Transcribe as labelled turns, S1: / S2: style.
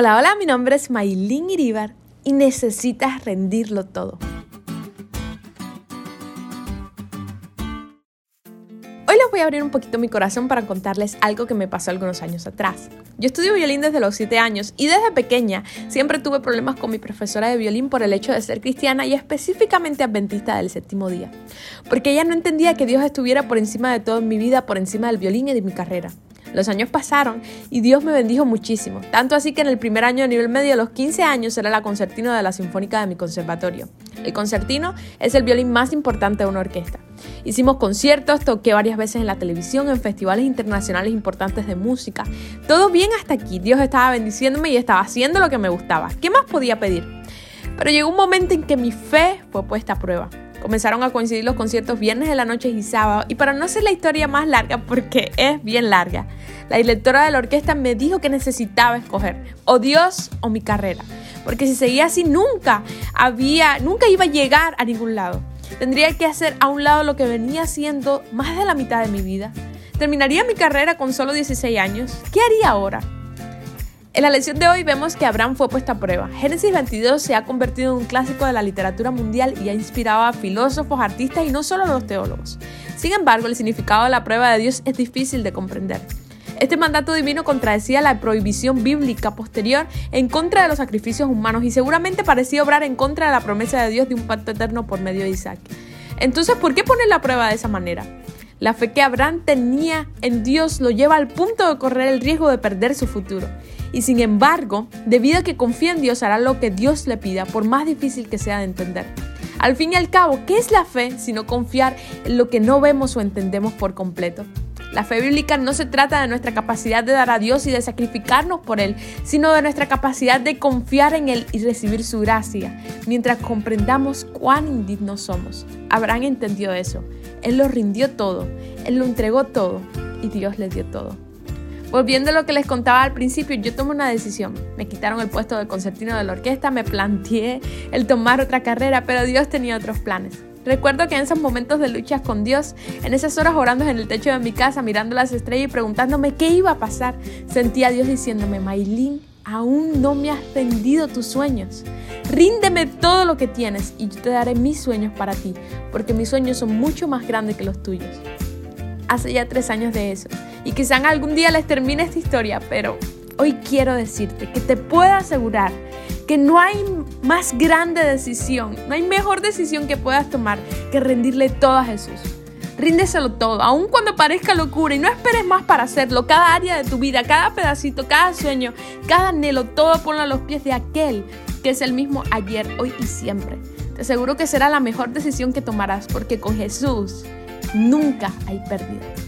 S1: Hola, hola, mi nombre es Maylin Iribar y necesitas rendirlo todo. Hoy les voy a abrir un poquito mi corazón para contarles algo que me pasó algunos años atrás. Yo estudio violín desde los 7 años y desde pequeña siempre tuve problemas con mi profesora de violín por el hecho de ser cristiana y específicamente adventista del séptimo día, porque ella no entendía que Dios estuviera por encima de todo en mi vida, por encima del violín y de mi carrera. Los años pasaron y Dios me bendijo muchísimo, tanto así que en el primer año de nivel medio, a los 15 años, era la concertino de la Sinfónica de mi conservatorio. El concertino es el violín más importante de una orquesta. Hicimos conciertos, toqué varias veces en la televisión, en festivales internacionales importantes de música. Todo bien hasta aquí, Dios estaba bendiciéndome y estaba haciendo lo que me gustaba. ¿Qué más podía pedir? Pero llegó un momento en que mi fe fue puesta a prueba. Comenzaron a coincidir los conciertos viernes de la noche y sábado, y para no hacer la historia más larga, porque es bien larga, la directora de la orquesta me dijo que necesitaba escoger o Dios o mi carrera, porque si seguía así nunca había, nunca iba a llegar a ningún lado. Tendría que hacer a un lado lo que venía haciendo más de la mitad de mi vida. Terminaría mi carrera con solo 16 años. ¿Qué haría ahora? En la lección de hoy vemos que Abraham fue puesta a prueba. Génesis 22 se ha convertido en un clásico de la literatura mundial y ha inspirado a filósofos, artistas y no solo a los teólogos. Sin embargo, el significado de la prueba de Dios es difícil de comprender. Este mandato divino contradecía la prohibición bíblica posterior en contra de los sacrificios humanos y seguramente parecía obrar en contra de la promesa de Dios de un pacto eterno por medio de Isaac. Entonces, ¿por qué poner la prueba de esa manera? La fe que Abraham tenía en Dios lo lleva al punto de correr el riesgo de perder su futuro. Y sin embargo, debido a que confía en Dios, hará lo que Dios le pida, por más difícil que sea de entender. Al fin y al cabo, ¿qué es la fe sino confiar en lo que no vemos o entendemos por completo? La fe bíblica no se trata de nuestra capacidad de dar a Dios y de sacrificarnos por Él, sino de nuestra capacidad de confiar en Él y recibir su gracia, mientras comprendamos cuán indignos somos. Abraham entendió eso. Él lo rindió todo, Él lo entregó todo y Dios le dio todo. Volviendo a lo que les contaba al principio, yo tomé una decisión. Me quitaron el puesto de concertino de la orquesta, me planteé el tomar otra carrera, pero Dios tenía otros planes. Recuerdo que en esos momentos de luchas con Dios, en esas horas orando en el techo de mi casa, mirando las estrellas y preguntándome qué iba a pasar, sentía a Dios diciéndome, Maylin, aún no me has vendido tus sueños. Ríndeme todo lo que tienes y yo te daré mis sueños para ti, porque mis sueños son mucho más grandes que los tuyos. Hace ya tres años de eso, y quizá algún día les termine esta historia, pero hoy quiero decirte que te puedo asegurar que no hay más grande decisión, no hay mejor decisión que puedas tomar que rendirle todo a Jesús. Ríndeselo todo, aun cuando parezca locura y no esperes más para hacerlo. Cada área de tu vida, cada pedacito, cada sueño, cada anhelo, todo ponlo a los pies de aquel que es el mismo ayer, hoy y siempre. Te aseguro que será la mejor decisión que tomarás porque con Jesús nunca hay pérdida.